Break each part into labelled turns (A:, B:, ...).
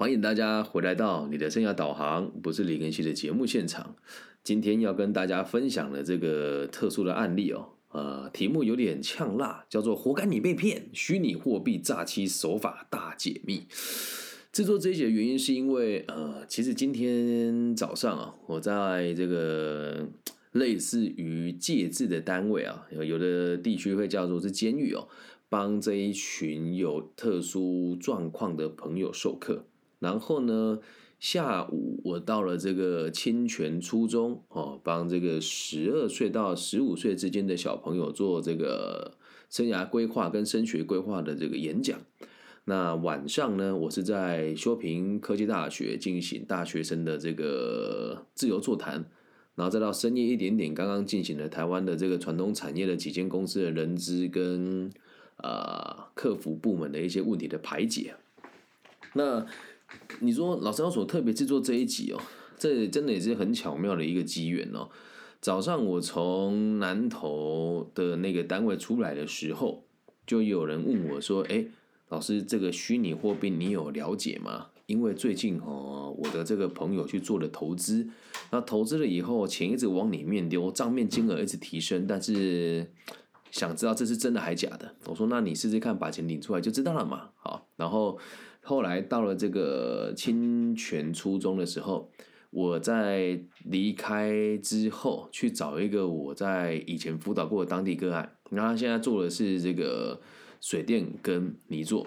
A: 欢迎大家回来到你的生涯导航，不是李根熙的节目现场。今天要跟大家分享的这个特殊的案例哦，呃，题目有点呛辣，叫做“活该你被骗，虚拟货币诈欺手法大解密”。制作这一节的原因是因为，呃，其实今天早上啊，我在这个类似于戒治的单位啊，有的地区会叫做是监狱哦，帮这一群有特殊状况的朋友授课。然后呢，下午我到了这个清泉初中哦，帮这个十二岁到十五岁之间的小朋友做这个生涯规划跟升学规划的这个演讲。那晚上呢，我是在修平科技大学进行大学生的这个自由座谈，然后再到深夜一点点，刚刚进行了台湾的这个传统产业的几间公司的人资跟啊客服部门的一些问题的排解。那你说老师要所特别制作这一集哦，这真的也是很巧妙的一个机缘哦。早上我从南投的那个单位出来的时候，就有人问我说：“哎，老师，这个虚拟货币你有了解吗？因为最近哦，我的这个朋友去做了投资，那投资了以后钱一直往里面丢，账面金额一直提升，但是想知道这是真的还假的。”我说：“那你试试看，把钱领出来就知道了嘛。”好，然后。后来到了这个清泉初中的时候，我在离开之后去找一个我在以前辅导过的当地个案，然后他现在做的是这个水电跟泥做，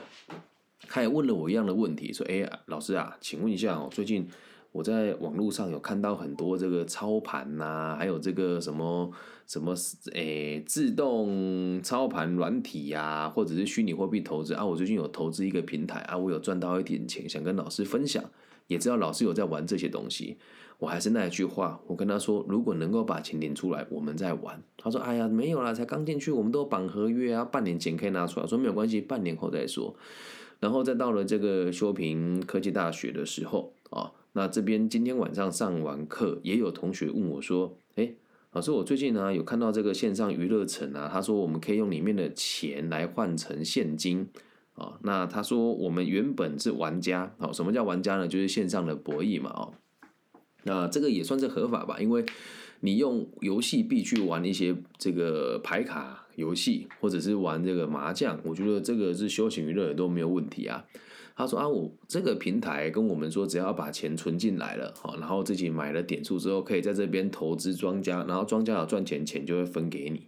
A: 他也问了我一样的问题，说：“哎，老师啊，请问一下哦，最近。”我在网络上有看到很多这个操盘呐，还有这个什么什么诶自动操盘软体呀，或者是虚拟货币投资啊。我最近有投资一个平台啊，我有赚到一点钱，想跟老师分享。也知道老师有在玩这些东西，我还是那一句话，我跟他说，如果能够把钱领出来，我们再玩。他说：“哎呀，没有啦，才刚进去，我们都绑合约啊，半年前可以拿出来。”说没有关系，半年后再说。然后再到了这个修平科技大学的时候啊。那这边今天晚上上完课，也有同学问我说：“哎，老师，我最近呢有看到这个线上娱乐城啊，他说我们可以用里面的钱来换成现金啊。那他说我们原本是玩家，好，什么叫玩家呢？就是线上的博弈嘛，哦，那这个也算是合法吧，因为你用游戏币去玩一些这个牌卡游戏，或者是玩这个麻将，我觉得这个是休闲娱乐都没有问题啊。”他说啊，我这个平台跟我们说，只要把钱存进来了，好，然后自己买了点数之后，可以在这边投资庄家，然后庄家有赚钱，钱就会分给你。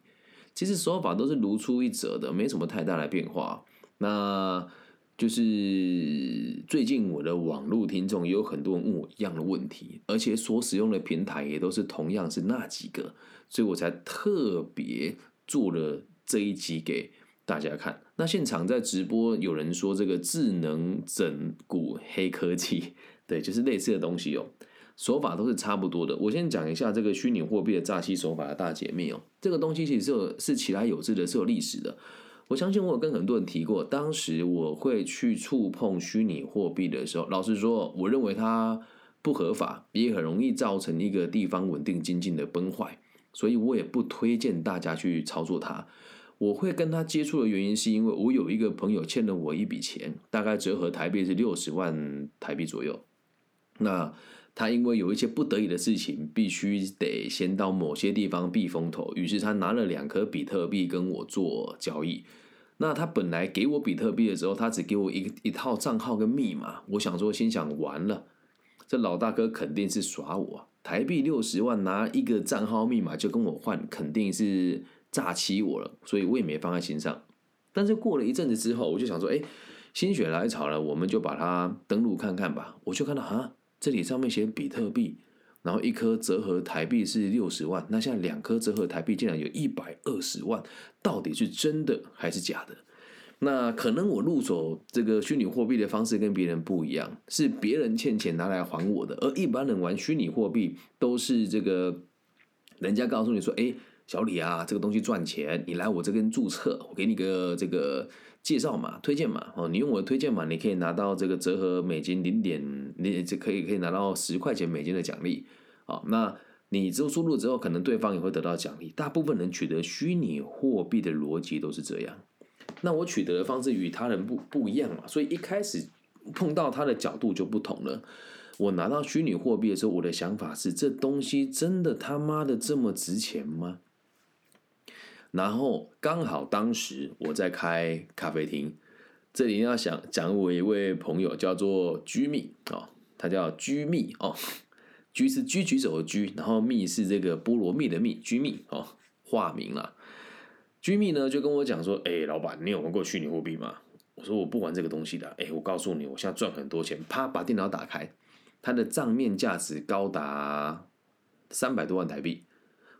A: 其实手法都是如出一辙的，没什么太大的变化。那就是最近我的网络听众也有很多人问我一样的问题，而且所使用的平台也都是同样是那几个，所以我才特别做了这一集给。大家看，那现场在直播，有人说这个智能整蛊黑科技，对，就是类似的东西哦，手法都是差不多的。我先讲一下这个虚拟货币的诈欺手法的大解密哦，这个东西其实是有是起来有之的，是有历史的。我相信我有跟很多人提过，当时我会去触碰虚拟货币的时候，老实说，我认为它不合法，也很容易造成一个地方稳定经济的崩坏，所以我也不推荐大家去操作它。我会跟他接触的原因，是因为我有一个朋友欠了我一笔钱，大概折合台币是六十万台币左右。那他因为有一些不得已的事情，必须得先到某些地方避风头，于是他拿了两颗比特币跟我做交易。那他本来给我比特币的时候，他只给我一一套账号跟密码。我想说，心想完了，这老大哥肯定是耍我，台币六十万拿一个账号密码就跟我换，肯定是。诈欺我了，所以我也没放在心上。但是过了一阵子之后，我就想说，哎，心血来潮了，我们就把它登录看看吧。我就看到啊，这里上面写比特币，然后一颗折合台币是六十万，那现在两颗折合台币竟然有一百二十万，到底是真的还是假的？那可能我入手这个虚拟货币的方式跟别人不一样，是别人欠钱拿来还我的，而一般人玩虚拟货币都是这个人家告诉你说，哎。小李啊，这个东西赚钱，你来我这边注册，我给你个这个介绍码、推荐码哦。你用我的推荐码，你可以拿到这个折合美金零点，你这可以可以拿到十块钱美金的奖励啊。那你之后输入之后，可能对方也会得到奖励。大部分人取得虚拟货币的逻辑都是这样。那我取得的方式与他人不不一样嘛，所以一开始碰到他的角度就不同了。我拿到虚拟货币的时候，我的想法是：这东西真的他妈的这么值钱吗？然后刚好当时我在开咖啡厅，这里要想讲我一位朋友叫做居密哦，他叫居密哦，居是居举手的居，然后密是这个菠萝蜜的蜜，居密哦，化名了。居密呢就跟我讲说：“哎，老板，你有玩过虚拟货币吗？”我说：“我不玩这个东西的。”哎，我告诉你，我现在赚很多钱。啪，把电脑打开，它的账面价值高达三百多万台币。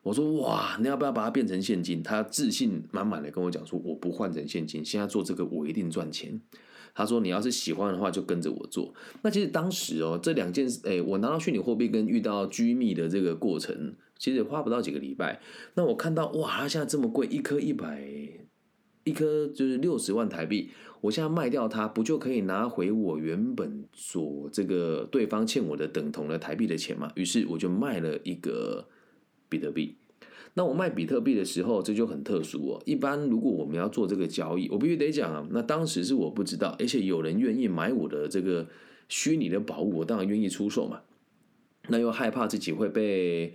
A: 我说哇，你要不要把它变成现金？他自信满满的跟我讲说，我不换成现金，现在做这个我一定赚钱。他说你要是喜欢的话，就跟着我做。那其实当时哦，这两件事，哎，我拿到虚拟货币跟遇到居密的这个过程，其实也花不到几个礼拜。那我看到哇，它现在这么贵，一颗一百，一颗就是六十万台币。我现在卖掉它，不就可以拿回我原本所这个对方欠我的等同的台币的钱吗？于是我就卖了一个。比特币，那我卖比特币的时候，这就很特殊哦。一般如果我们要做这个交易，我必须得讲啊，那当时是我不知道，而且有人愿意买我的这个虚拟的宝物，我当然愿意出售嘛。那又害怕自己会被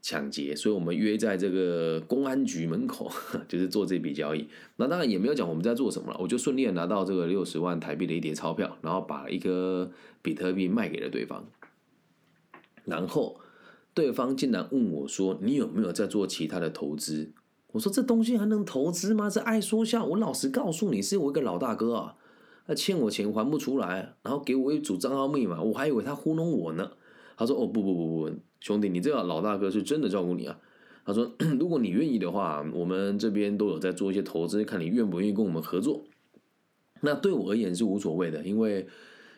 A: 抢劫，所以我们约在这个公安局门口，就是做这笔交易。那当然也没有讲我们在做什么了，我就顺利的拿到这个六十万台币的一叠钞票，然后把一颗比特币卖给了对方，然后。对方竟然问我说：“你有没有在做其他的投资？”我说：“这东西还能投资吗？这爱说笑。”我老实告诉你，是我一个老大哥啊，他欠我钱还不出来，然后给我一组账号密码，我还以为他糊弄我呢。他说：“哦不不不不，兄弟，你这个老大哥是真的照顾你啊。”他说：“如果你愿意的话，我们这边都有在做一些投资，看你愿不愿意跟我们合作。”那对我而言是无所谓的，因为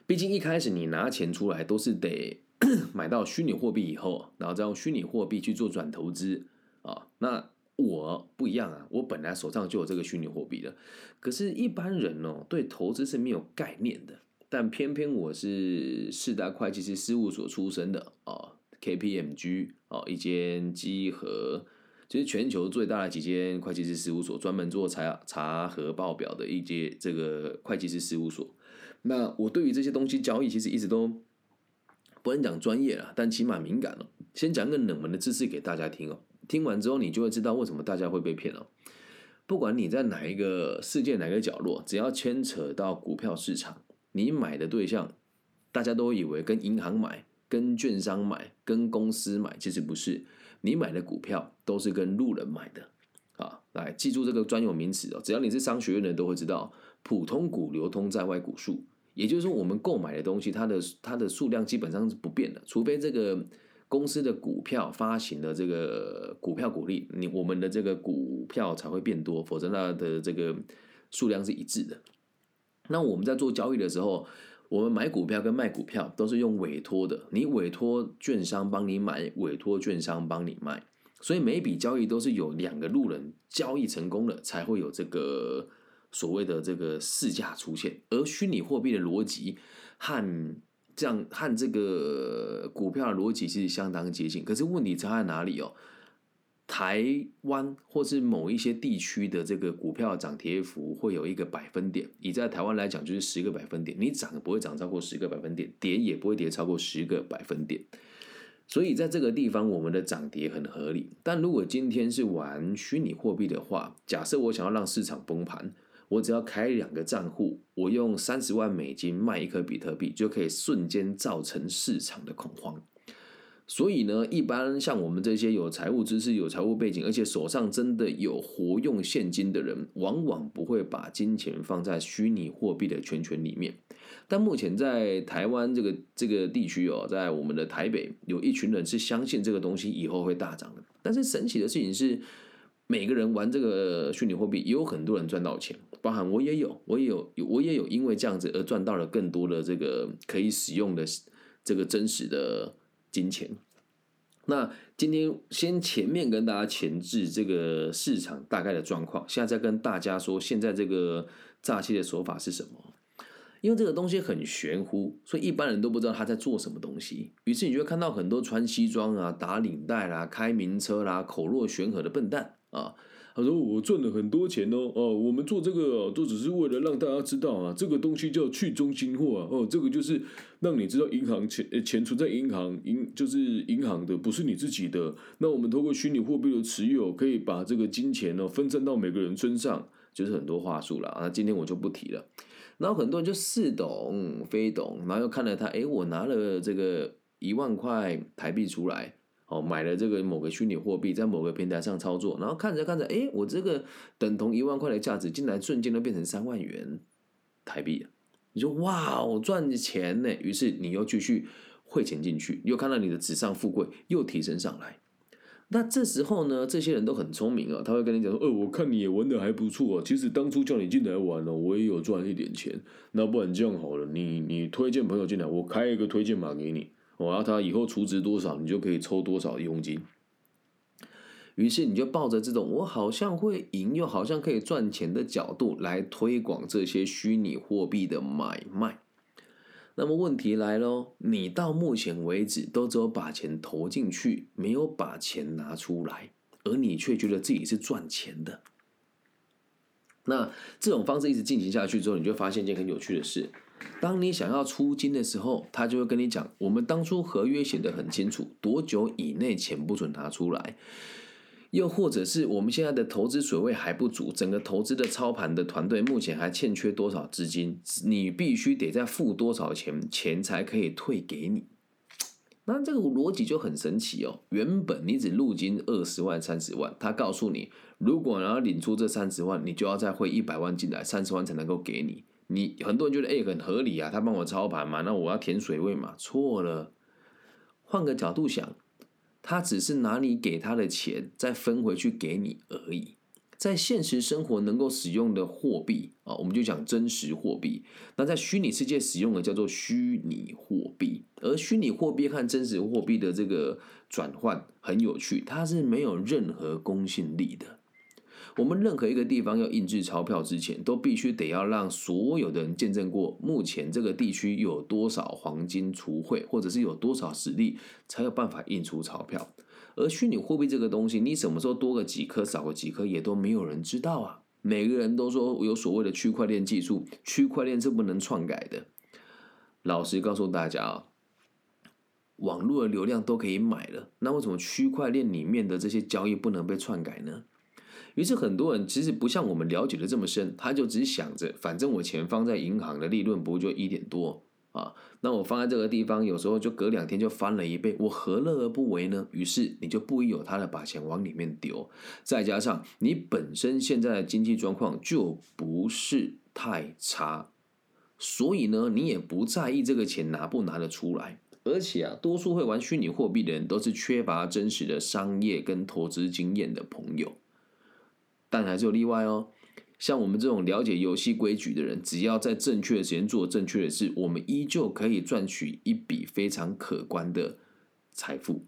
A: 毕竟一开始你拿钱出来都是得。买到虚拟货币以后，然后再用虚拟货币去做转投资啊，那我不一样啊，我本来手上就有这个虚拟货币的，可是，一般人哦，对投资是没有概念的，但偏偏我是四大会计师事务所出身的啊，KPMG 啊，一间集合，就是全球最大的几间会计师事务所，专门做查查核报表的一间这个会计师事务所。那我对于这些东西交易，其实一直都。不能讲专业了，但起码敏感了。先讲个冷门的知识给大家听哦，听完之后你就会知道为什么大家会被骗了。不管你在哪一个世界哪个角落，只要牵扯到股票市场，你买的对象，大家都以为跟银行买、跟券商买、跟公司买，其实不是。你买的股票都是跟路人买的啊！来记住这个专有名词哦，只要你是商学院的人都会知道，普通股流通在外股数。也就是说，我们购买的东西，它的它的数量基本上是不变的，除非这个公司的股票发行的这个股票股利，你我们的这个股票才会变多，否则它的这个数量是一致的。那我们在做交易的时候，我们买股票跟卖股票都是用委托的，你委托券商帮你买，委托券商帮你卖，所以每一笔交易都是有两个路人交易成功了，才会有这个。所谓的这个市价出现，而虚拟货币的逻辑和这样和这个股票的逻辑是相当接近，可是问题差在哪里哦？台湾或是某一些地区的这个股票涨跌幅会有一个百分点，以在台湾来讲就是十个百分点，你涨不会涨超过十个百分点，跌也不会跌超过十个百分点，所以在这个地方我们的涨跌很合理。但如果今天是玩虚拟货币的话，假设我想要让市场崩盘。我只要开两个账户，我用三十万美金卖一颗比特币，就可以瞬间造成市场的恐慌。所以呢，一般像我们这些有财务知识、有财务背景，而且手上真的有活用现金的人，往往不会把金钱放在虚拟货币的圈圈里面。但目前在台湾这个这个地区哦，在我们的台北，有一群人是相信这个东西以后会大涨的。但是神奇的事情是。每个人玩这个虚拟货币，也有很多人赚到钱，包含我也有，我也有，我也有因为这样子而赚到了更多的这个可以使用的这个真实的金钱。那今天先前面跟大家前置这个市场大概的状况，现在再跟大家说现在这个诈欺的手法是什么？因为这个东西很玄乎，所以一般人都不知道他在做什么东西。于是你就会看到很多穿西装啊、打领带啦、开名车啦、口若悬河的笨蛋。啊，他说我赚了很多钱哦，哦，我们做这个都只是为了让大家知道啊，这个东西叫去中心化啊，哦，这个就是让你知道银行钱钱存在银行银就是银行的，不是你自己的。那我们通过虚拟货币的持有，可以把这个金钱呢分散到每个人身上，就是很多话术了啊。今天我就不提了。然后很多人就似懂非懂，然后又看了他，哎，我拿了这个一万块台币出来。哦，买了这个某个虚拟货币，在某个平台上操作，然后看着看着，哎，我这个等同一万块的价值，竟然瞬间都变成三万元台币你说哇，我赚钱呢！于是你又继续汇钱进去，又看到你的纸上富贵又提升上来。那这时候呢，这些人都很聪明啊，他会跟你讲说，呃，我看你也玩的还不错啊，其实当初叫你进来玩了，我也有赚一点钱。那不然这样好了，你你推荐朋友进来，我开一个推荐码给你。我要他以后储值多少，你就可以抽多少佣金。于是你就抱着这种我好像会赢，又好像可以赚钱的角度来推广这些虚拟货币的买卖。那么问题来喽，你到目前为止都只有把钱投进去，没有把钱拿出来，而你却觉得自己是赚钱的。那这种方式一直进行下去之后，你就发现一件很有趣的事。当你想要出金的时候，他就会跟你讲：我们当初合约写得很清楚，多久以内钱不准拿出来。又或者是我们现在的投资水位还不足，整个投资的操盘的团队目前还欠缺多少资金，你必须得再付多少钱，钱才可以退给你。那这个逻辑就很神奇哦。原本你只入金二十万、三十万，他告诉你，如果你要领出这三十万，你就要再汇一百万进来，三十万才能够给你。你很多人觉得哎很合理啊，他帮我操盘嘛，那我要填水位嘛？错了，换个角度想，他只是拿你给他的钱再分回去给你而已。在现实生活能够使用的货币啊，我们就讲真实货币。那在虚拟世界使用的叫做虚拟货币，而虚拟货币和真实货币的这个转换很有趣，它是没有任何公信力的。我们任何一个地方要印制钞票之前，都必须得要让所有的人见证过目前这个地区有多少黄金储汇，或者是有多少实力，才有办法印出钞票。而虚拟货币这个东西，你什么时候多个几颗，少个几颗，也都没有人知道啊。每个人都说有所谓的区块链技术，区块链是不能篡改的。老实告诉大家啊，网络的流量都可以买了，那为什么区块链里面的这些交易不能被篡改呢？于是很多人其实不像我们了解的这么深，他就只想着，反正我钱放在银行的利润不就一点多啊？那我放在这个地方，有时候就隔两天就翻了一倍，我何乐而不为呢？于是你就不有他的把钱往里面丢，再加上你本身现在的经济状况就不是太差，所以呢，你也不在意这个钱拿不拿得出来。而且啊，多数会玩虚拟货币的人都是缺乏真实的商业跟投资经验的朋友。但还是有例外哦，像我们这种了解游戏规矩的人，只要在正确的时间做正确的事，我们依旧可以赚取一笔非常可观的财富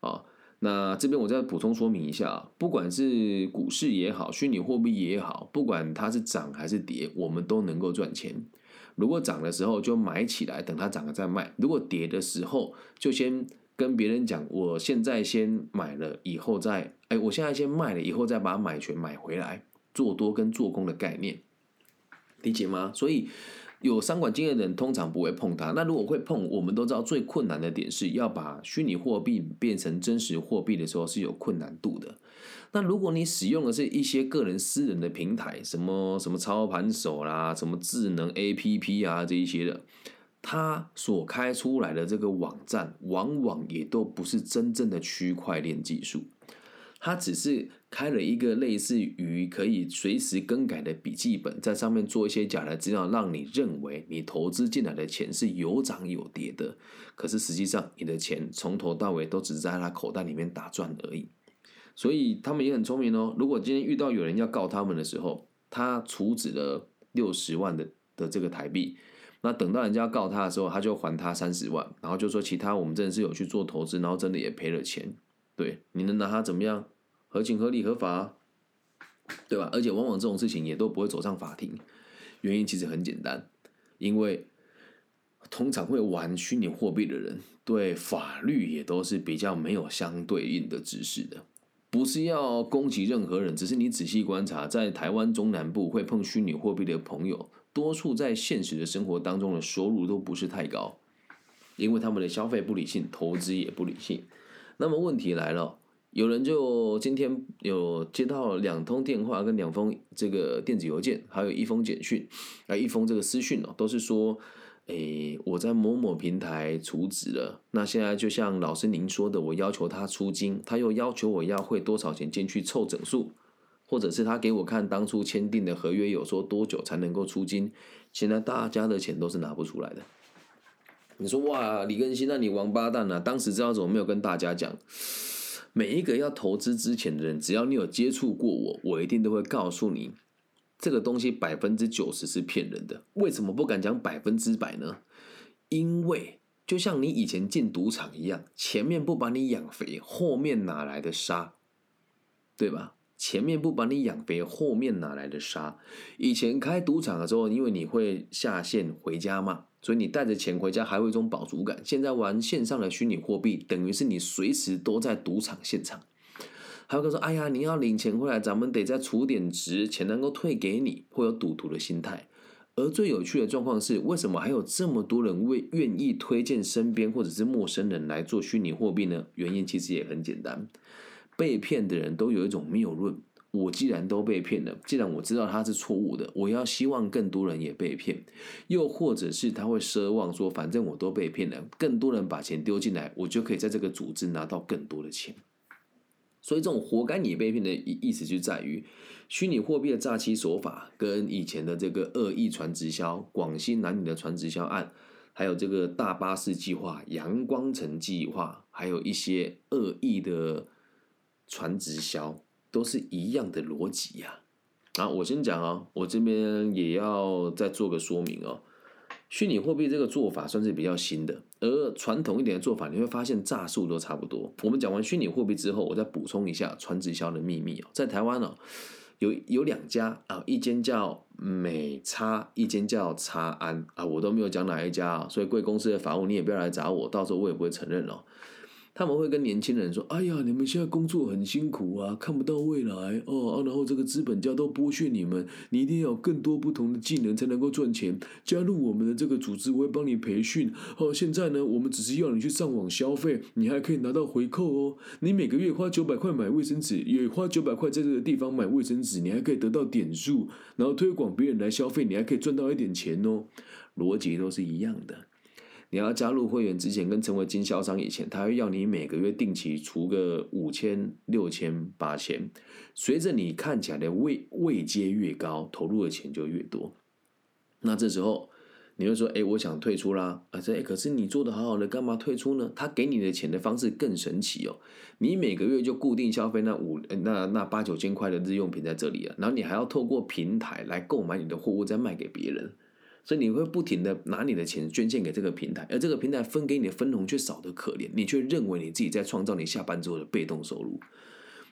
A: 啊。那这边我再补充说明一下，不管是股市也好，虚拟货币也好，不管它是涨还是跌，我们都能够赚钱。如果涨的时候就买起来，等它涨了再卖；如果跌的时候，就先。跟别人讲，我现在先买了，以后再，哎，我现在先卖了，以后再把买权买回来，做多跟做空的概念，理解吗？所以有商管经验的人通常不会碰它。那如果会碰，我们都知道最困难的点是要把虚拟货币变成真实货币的时候是有困难度的。那如果你使用的是一些个人私人的平台，什么什么操盘手啦，什么智能 A P P 啊这一些的。它所开出来的这个网站，往往也都不是真正的区块链技术，他只是开了一个类似于可以随时更改的笔记本，在上面做一些假的资料，让你认为你投资进来的钱是有涨有跌的。可是实际上，你的钱从头到尾都只是在他口袋里面打转而已。所以他们也很聪明哦。如果今天遇到有人要告他们的时候，他处置了六十万的的这个台币。那等到人家告他的时候，他就还他三十万，然后就说其他我们真的是有去做投资，然后真的也赔了钱。对，你能拿他怎么样？合情合理合法，对吧？而且往往这种事情也都不会走上法庭，原因其实很简单，因为通常会玩虚拟货币的人对法律也都是比较没有相对应的知识的。不是要攻击任何人，只是你仔细观察，在台湾中南部会碰虚拟货币的朋友，多数在现实的生活当中的收入都不是太高，因为他们的消费不理性，投资也不理性。那么问题来了，有人就今天有接到两通电话跟两封这个电子邮件，还有一封简讯，啊，一封这个私讯哦，都是说。诶，我在某某平台储值了，那现在就像老师您说的，我要求他出金，他又要求我要汇多少钱进去凑整数，或者是他给我看当初签订的合约有说多久才能够出金，现在大家的钱都是拿不出来的。你说哇，李根新，那你王八蛋啊！当时知道怎么没有跟大家讲？每一个要投资之前的人，只要你有接触过我，我一定都会告诉你。这个东西百分之九十是骗人的，为什么不敢讲百分之百呢？因为就像你以前进赌场一样，前面不把你养肥，后面哪来的沙？对吧？前面不把你养肥，后面哪来的沙？以前开赌场的时候，因为你会下线回家嘛，所以你带着钱回家还会一种饱足感。现在玩线上的虚拟货币，等于是你随时都在赌场现场。还有个说，哎呀，你要领钱回来，咱们得再储点值，钱能够退给你，会有赌徒的心态。而最有趣的状况是，为什么还有这么多人为愿意推荐身边或者是陌生人来做虚拟货币呢？原因其实也很简单，被骗的人都有一种谬论：我既然都被骗了，既然我知道他是错误的，我要希望更多人也被骗。又或者是他会奢望说，反正我都被骗了，更多人把钱丢进来，我就可以在这个组织拿到更多的钱。所以这种活该你被骗的意意思就在于，虚拟货币的诈欺手法跟以前的这个恶意传直销、广西南宁的传直销案，还有这个大巴士计划、阳光城计划，还有一些恶意的传直销，都是一样的逻辑呀。啊，我先讲哦，我这边也要再做个说明哦。虚拟货币这个做法算是比较新的，而传统一点的做法，你会发现诈术都差不多。我们讲完虚拟货币之后，我再补充一下传直销的秘密哦。在台湾呢，有有两家啊，一间叫美差，一间叫差安啊，我都没有讲哪一家啊，所以贵公司的法务你也不要来找我，到时候我也不会承认哦。他们会跟年轻人说：“哎呀，你们现在工作很辛苦啊，看不到未来哦，然后这个资本家都剥削你们，你一定要有更多不同的技能才能够赚钱。加入我们的这个组织，我会帮你培训。哦，现在呢，我们只是要你去上网消费，你还可以拿到回扣哦。你每个月花九百块买卫生纸，也花九百块在这个地方买卫生纸，你还可以得到点数，然后推广别人来消费，你还可以赚到一点钱哦。逻辑都是一样的。”你要加入会员之前，跟成为经销商以前，他会要你每个月定期出个五千、六千、八千。随着你看起来的位位阶越高，投入的钱就越多。那这时候你会说：“哎，我想退出啦！”啊，这可是你做的好好的，干嘛退出呢？他给你的钱的方式更神奇哦。你每个月就固定消费那五那那八九千块的日用品在这里啊，然后你还要透过平台来购买你的货物，再卖给别人。所以你会不停的拿你的钱捐献给这个平台，而这个平台分给你的分红却少得可怜，你却认为你自己在创造你下班之后的被动收入。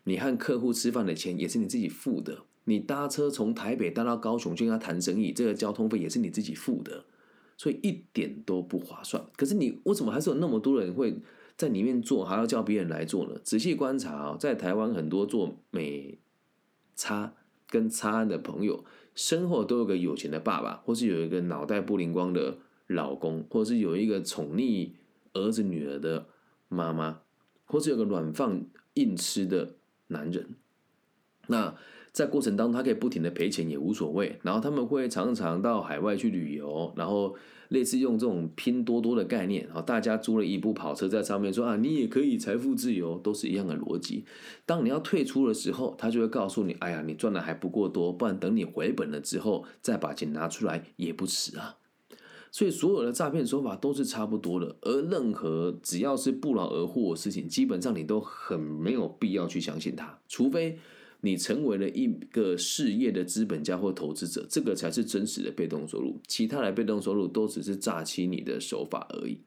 A: 你和客户吃饭的钱也是你自己付的，你搭车从台北搭到高雄去跟他谈生意，这个交通费也是你自己付的，所以一点都不划算。可是你为什么还是有那么多人会在里面做，还要叫别人来做呢？仔细观察啊，在台湾很多做美差跟差案的朋友。身后都有个有钱的爸爸，或是有一个脑袋不灵光的老公，或是有一个宠溺儿子女儿的妈妈，或是有个软放硬吃的男人。那在过程当中，他可以不停的赔钱也无所谓。然后他们会常常到海外去旅游，然后。类似用这种拼多多的概念，然后大家租了一部跑车在上面说啊，你也可以财富自由，都是一样的逻辑。当你要退出的时候，他就会告诉你，哎呀，你赚的还不够多，不然等你回本了之后再把钱拿出来也不迟啊。所以所有的诈骗手法都是差不多的，而任何只要是不劳而获的事情，基本上你都很没有必要去相信它，除非。你成为了一个事业的资本家或投资者，这个才是真实的被动收入。其他的被动收入都只是诈欺你的手法而已，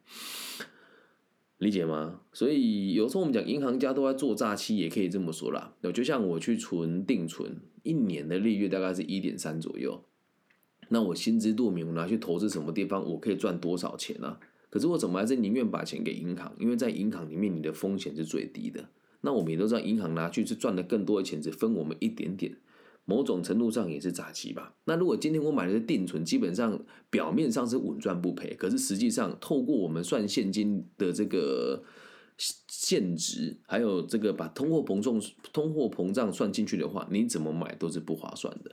A: 理解吗？所以有时候我们讲银行家都在做诈欺，也可以这么说啦。就像我去存定存，一年的利率大概是一点三左右，那我心知肚明，我拿去投资什么地方，我可以赚多少钱呢？可是我怎么还是宁愿把钱给银行？因为在银行里面，你的风险是最低的。那我们也都知道，银行拿去是赚的更多的钱，只分我们一点点，某种程度上也是诈欺吧。那如果今天我买的是定存，基本上表面上是稳赚不赔，可是实际上透过我们算现金的这个现值，还有这个把通货膨胀通货膨胀算进去的话，你怎么买都是不划算的。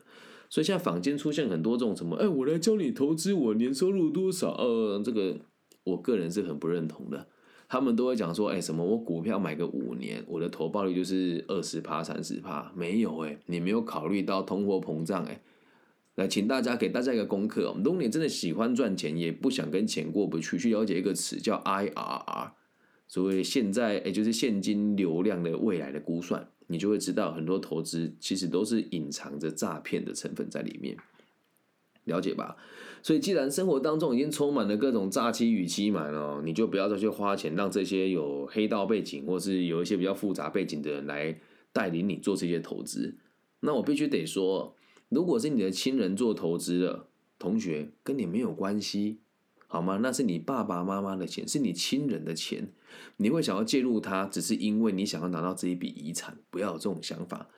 A: 所以现在坊间出现很多这种什么，哎，我来教你投资，我年收入多少？呃，这个我个人是很不认同的。他们都会讲说，哎，什么我股票买个五年，我的投报率就是二十趴、三十趴，没有哎，你没有考虑到通货膨胀哎。来，请大家给大家一个功课，如果你真的喜欢赚钱，也不想跟钱过不去，去了解一个词叫 IRR，所谓现在也就是现金流量的未来的估算。你就会知道，很多投资其实都是隐藏着诈骗的成分在里面，了解吧？所以，既然生活当中已经充满了各种诈欺与欺瞒哦，你就不要再去花钱让这些有黑道背景或是有一些比较复杂背景的人来带领你做这些投资。那我必须得说，如果是你的亲人做投资的同学，跟你没有关系。好吗？那是你爸爸妈妈的钱，是你亲人的钱，你会想要介入他，只是因为你想要拿到这一笔遗产，不要有这种想法。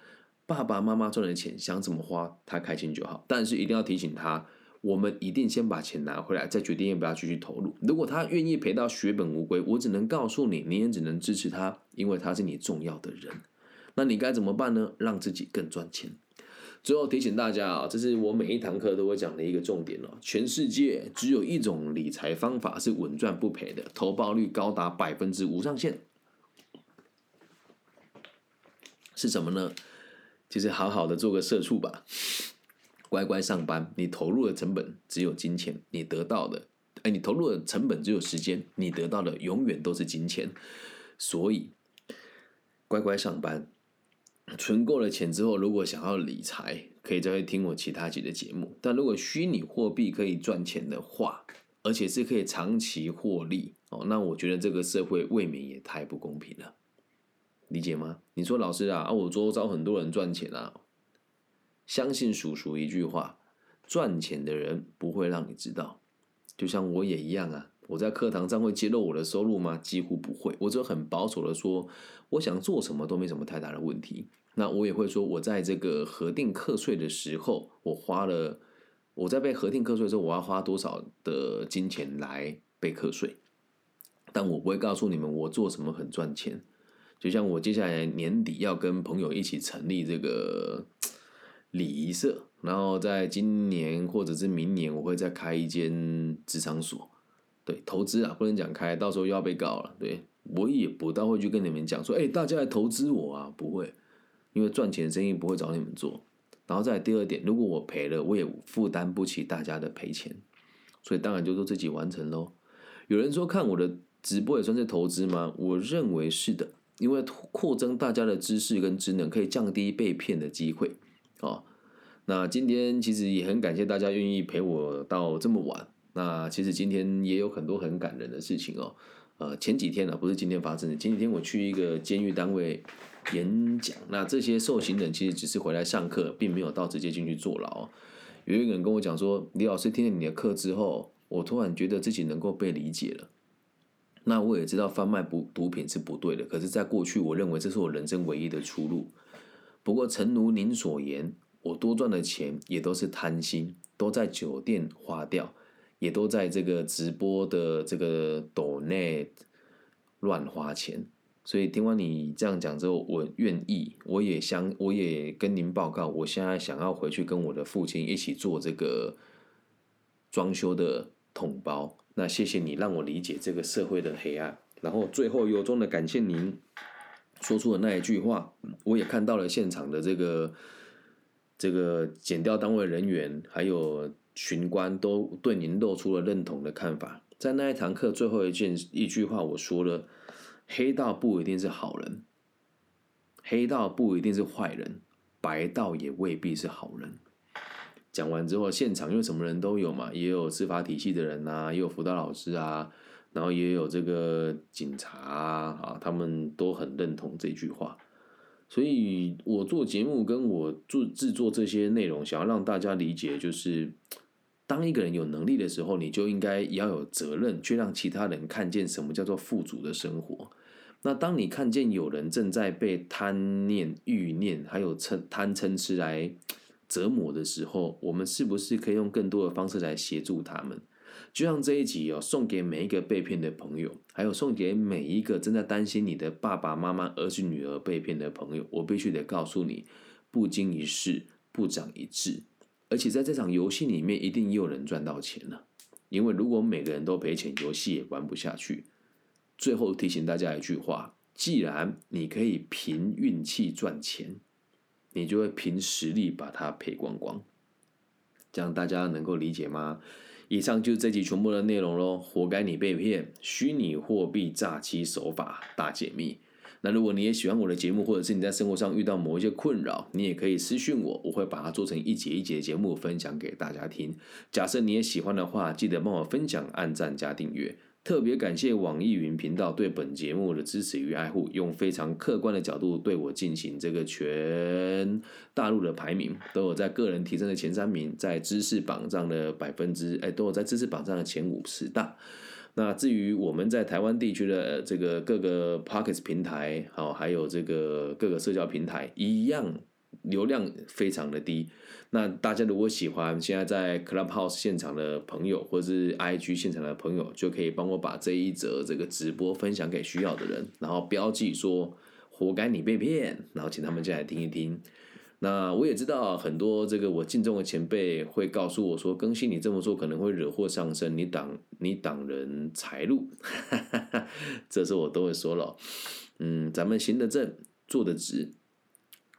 A: 爸爸妈妈赚的钱，想怎么花，他开心就好。但是一定要提醒他，我们一定先把钱拿回来，再决定要不要继续投入。如果他愿意赔到血本无归，我只能告诉你，你也只能支持他，因为他是你重要的人。那你该怎么办呢？让自己更赚钱。最后提醒大家啊，这是我每一堂课都会讲的一个重点哦。全世界只有一种理财方法是稳赚不赔的，投报率高达百分之五上限，是什么呢？就是好好的做个社畜吧，乖乖上班。你投入的成本只有金钱，你得到的，哎，你投入的成本只有时间，你得到的永远都是金钱。所以，乖乖上班。存够了钱之后，如果想要理财，可以再去听我其他集的节目。但如果虚拟货币可以赚钱的话，而且是可以长期获利哦，那我觉得这个社会未免也太不公平了，理解吗？你说老师啊，啊，我周遭很多人赚钱啊，相信叔叔一句话，赚钱的人不会让你知道，就像我也一样啊。我在课堂上会揭露我的收入吗？几乎不会，我只有很保守的说，我想做什么都没什么太大的问题。那我也会说，我在这个核定课税的时候，我花了，我在被核定课税的时候，我要花多少的金钱来被课税。但我不会告诉你们我做什么很赚钱。就像我接下来年底要跟朋友一起成立这个礼仪社，然后在今年或者是明年，我会再开一间职场所。对投资啊，不能讲开，到时候又要被告了。对我也不大会去跟你们讲说，哎，大家来投资我啊，不会，因为赚钱生意不会找你们做。然后再第二点，如果我赔了，我也负担不起大家的赔钱，所以当然就都自己完成喽。有人说看我的直播也算是投资吗？我认为是的，因为扩增大家的知识跟职能，可以降低被骗的机会。哦，那今天其实也很感谢大家愿意陪我到这么晚。那其实今天也有很多很感人的事情哦，呃，前几天呢，不是今天发生的，前几天我去一个监狱单位演讲，那这些受刑人其实只是回来上课，并没有到直接进去坐牢。有一个人跟我讲说，李老师听了你的课之后，我突然觉得自己能够被理解了。那我也知道贩卖不毒品是不对的，可是，在过去，我认为这是我人生唯一的出路。不过，诚如您所言，我多赚的钱也都是贪心，都在酒店花掉。也都在这个直播的这个抖内乱花钱，所以听完你这样讲之后，我愿意，我也相，我也跟您报告，我现在想要回去跟我的父亲一起做这个装修的桶包。那谢谢你让我理解这个社会的黑暗，然后最后由衷的感谢您说出的那一句话，我也看到了现场的这个这个减掉单位人员还有。巡官都对您露出了认同的看法。在那一堂课最后一件一句话，我说了：黑道不一定是好人，黑道不一定是坏人，白道也未必是好人。讲完之后，现场因为什么人都有嘛，也有司法体系的人呐，也有辅导老师啊，然后也有这个警察啊，他们都很认同这句话。所以我做节目跟我做制作这些内容，想要让大家理解，就是。当一个人有能力的时候，你就应该要有责任，去让其他人看见什么叫做富足的生活。那当你看见有人正在被贪念、欲念还有嗔贪嗔痴来折磨的时候，我们是不是可以用更多的方式来协助他们？就像这一集哦，送给每一个被骗的朋友，还有送给每一个正在担心你的爸爸妈妈、儿子、女儿被骗的朋友，我必须得告诉你：不经一事不长一智。而且在这场游戏里面，一定有人赚到钱了。因为如果每个人都赔钱，游戏也玩不下去。最后提醒大家一句话：既然你可以凭运气赚钱，你就会凭实力把它赔光光。这样大家能够理解吗？以上就是这集全部的内容喽，活该你被骗，虚拟货币诈欺手法大解密。那如果你也喜欢我的节目，或者是你在生活上遇到某一些困扰，你也可以私讯我，我会把它做成一节一节的节目分享给大家听。假设你也喜欢的话，记得帮我分享、按赞加订阅。特别感谢网易云频道对本节目的支持与爱护，用非常客观的角度对我进行这个全大陆的排名，都有在个人提升的前三名，在知识榜上的百分之哎，都有在知识榜上的前五十大。那至于我们在台湾地区的这个各个 Pockets 平台，好，还有这个各个社交平台，一样流量非常的低。那大家如果喜欢现在在 Clubhouse 现场的朋友，或者是 IG 现场的朋友，就可以帮我把这一则这个直播分享给需要的人，然后标记说“活该你被骗”，然后请他们进来听一听。那我也知道很多这个我敬重的前辈会告诉我说，更新你这么做可能会惹祸上身，你挡你挡人财路，这是我都会说了。嗯，咱们行得正，坐得直，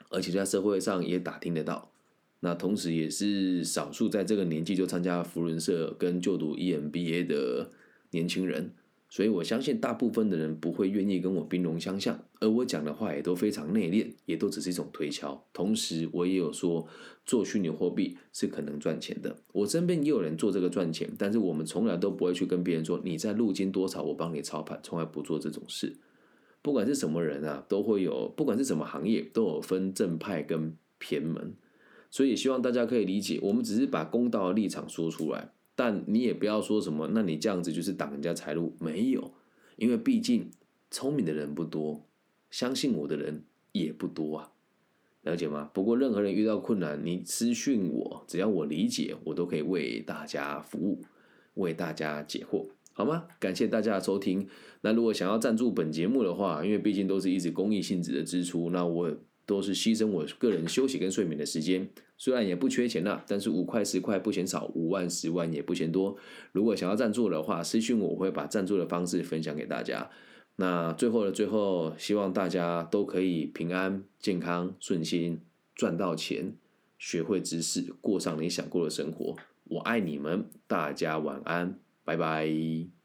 A: 而且在社会上也打听得到。那同时也是少数在这个年纪就参加福伦社跟就读 EMBA 的年轻人。所以我相信大部分的人不会愿意跟我兵戎相向，而我讲的话也都非常内敛，也都只是一种推敲。同时，我也有说做虚拟货币是可能赚钱的。我身边也有人做这个赚钱，但是我们从来都不会去跟别人说你在入金多少，我帮你操盘，从来不做这种事。不管是什么人啊，都会有，不管是什么行业，都有分正派跟偏门。所以希望大家可以理解，我们只是把公道的立场说出来。但你也不要说什么，那你这样子就是挡人家财路，没有，因为毕竟聪明的人不多，相信我的人也不多啊，了解吗？不过任何人遇到困难，你私讯我，只要我理解，我都可以为大家服务，为大家解惑，好吗？感谢大家的收听。那如果想要赞助本节目的话，因为毕竟都是一直公益性质的支出，那我。都是牺牲我个人休息跟睡眠的时间，虽然也不缺钱啦，但是五块十块不嫌少，五万十万也不嫌多。如果想要赞助的话，私信我，我会把赞助的方式分享给大家。那最后的最后，希望大家都可以平安、健康、顺心，赚到钱，学会知识，过上你想过的生活。我爱你们，大家晚安，拜拜。